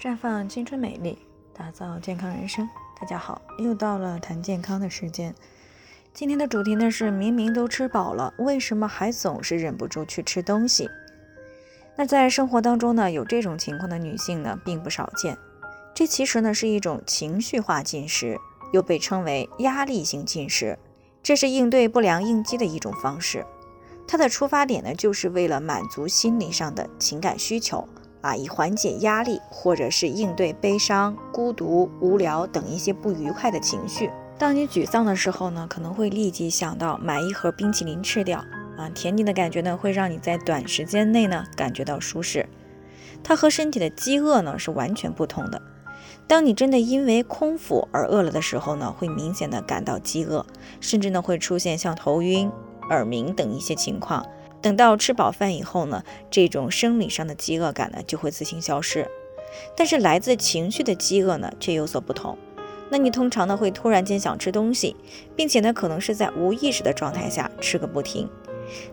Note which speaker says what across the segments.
Speaker 1: 绽放青春美丽，打造健康人生。大家好，又到了谈健康的时间。今天的主题呢是：明明都吃饱了，为什么还总是忍不住去吃东西？那在生活当中呢，有这种情况的女性呢并不少见。这其实呢是一种情绪化进食，又被称为压力性进食。这是应对不良应激的一种方式。它的出发点呢，就是为了满足心理上的情感需求。啊，以缓解压力，或者是应对悲伤、孤独、无聊等一些不愉快的情绪。当你沮丧的时候呢，可能会立即想到买一盒冰淇淋吃掉。啊，甜腻的感觉呢，会让你在短时间内呢感觉到舒适。它和身体的饥饿呢是完全不同的。当你真的因为空腹而饿了的时候呢，会明显的感到饥饿，甚至呢会出现像头晕、耳鸣等一些情况。等到吃饱饭以后呢，这种生理上的饥饿感呢就会自行消失。但是来自情绪的饥饿呢却有所不同。那你通常呢会突然间想吃东西，并且呢可能是在无意识的状态下吃个不停。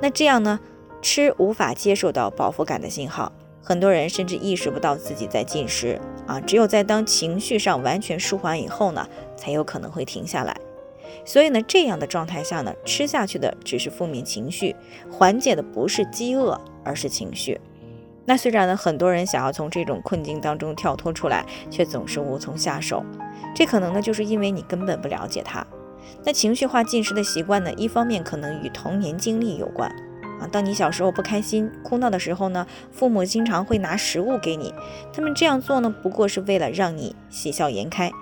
Speaker 1: 那这样呢吃无法接受到饱腹感的信号，很多人甚至意识不到自己在进食啊。只有在当情绪上完全舒缓以后呢，才有可能会停下来。所以呢，这样的状态下呢，吃下去的只是负面情绪，缓解的不是饥饿，而是情绪。那虽然呢，很多人想要从这种困境当中跳脱出来，却总是无从下手。这可能呢，就是因为你根本不了解它。那情绪化进食的习惯呢，一方面可能与童年经历有关啊。当你小时候不开心、哭闹的时候呢，父母经常会拿食物给你，他们这样做呢，不过是为了让你喜笑颜开。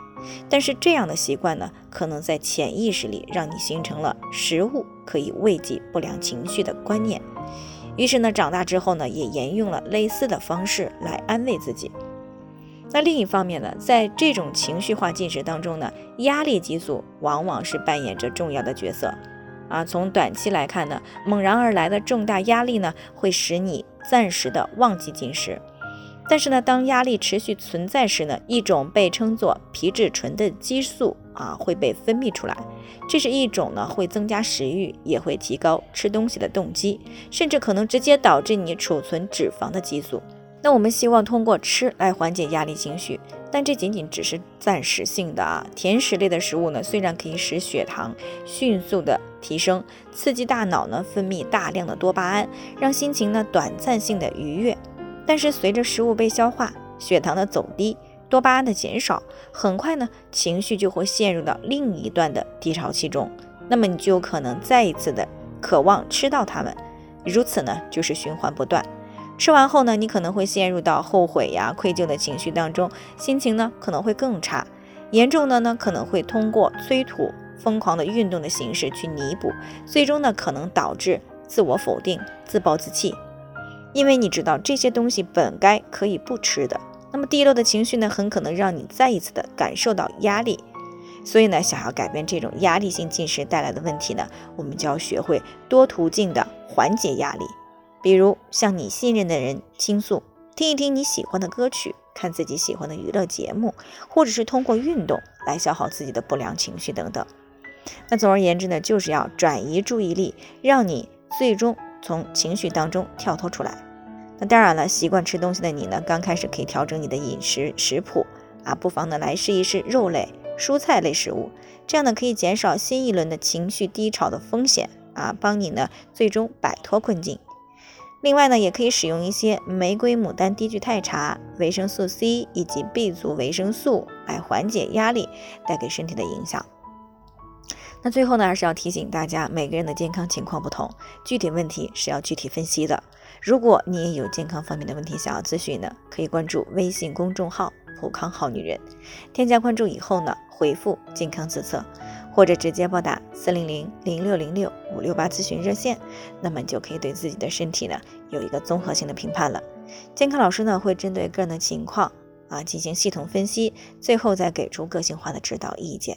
Speaker 1: 但是这样的习惯呢，可能在潜意识里让你形成了食物可以慰藉不良情绪的观念，于是呢，长大之后呢，也沿用了类似的方式来安慰自己。那另一方面呢，在这种情绪化进食当中呢，压力激素往往是扮演着重要的角色。啊，从短期来看呢，猛然而来的重大压力呢，会使你暂时的忘记进食。但是呢，当压力持续存在时呢，一种被称作皮质醇的激素啊会被分泌出来，这是一种呢会增加食欲，也会提高吃东西的动机，甚至可能直接导致你储存脂肪的激素。那我们希望通过吃来缓解压力情绪，但这仅仅只是暂时性的啊。甜食类的食物呢，虽然可以使血糖迅速的提升，刺激大脑呢分泌大量的多巴胺，让心情呢短暂性的愉悦。但是随着食物被消化，血糖的走低，多巴胺的减少，很快呢，情绪就会陷入到另一段的低潮期中。那么你就有可能再一次的渴望吃到它们，如此呢，就是循环不断。吃完后呢，你可能会陷入到后悔呀、愧疚的情绪当中，心情呢可能会更差。严重的呢，可能会通过催吐、疯狂的运动的形式去弥补，最终呢，可能导致自我否定、自暴自弃。因为你知道这些东西本该可以不吃的，那么低落的情绪呢，很可能让你再一次的感受到压力。所以呢，想要改变这种压力性进食带来的问题呢，我们就要学会多途径的缓解压力，比如向你信任的人倾诉，听一听你喜欢的歌曲，看自己喜欢的娱乐节目，或者是通过运动来消耗自己的不良情绪等等。那总而言之呢，就是要转移注意力，让你最终。从情绪当中跳脱出来。那当然了，习惯吃东西的你呢，刚开始可以调整你的饮食食谱啊，不妨呢来试一试肉类、蔬菜类食物，这样呢可以减少新一轮的情绪低潮的风险啊，帮你呢最终摆脱困境。另外呢，也可以使用一些玫瑰牡丹低聚肽茶、维生素 C 以及 B 族维生素来缓解压力带给身体的影响。那最后呢，还是要提醒大家，每个人的健康情况不同，具体问题是要具体分析的。如果你也有健康方面的问题想要咨询的，可以关注微信公众号“普康好女人”，添加关注以后呢，回复“健康自测”或者直接拨打四零零零六零六五六八咨询热线，那么你就可以对自己的身体呢有一个综合性的评判了。健康老师呢会针对个人的情况啊进行系统分析，最后再给出个性化的指导意见。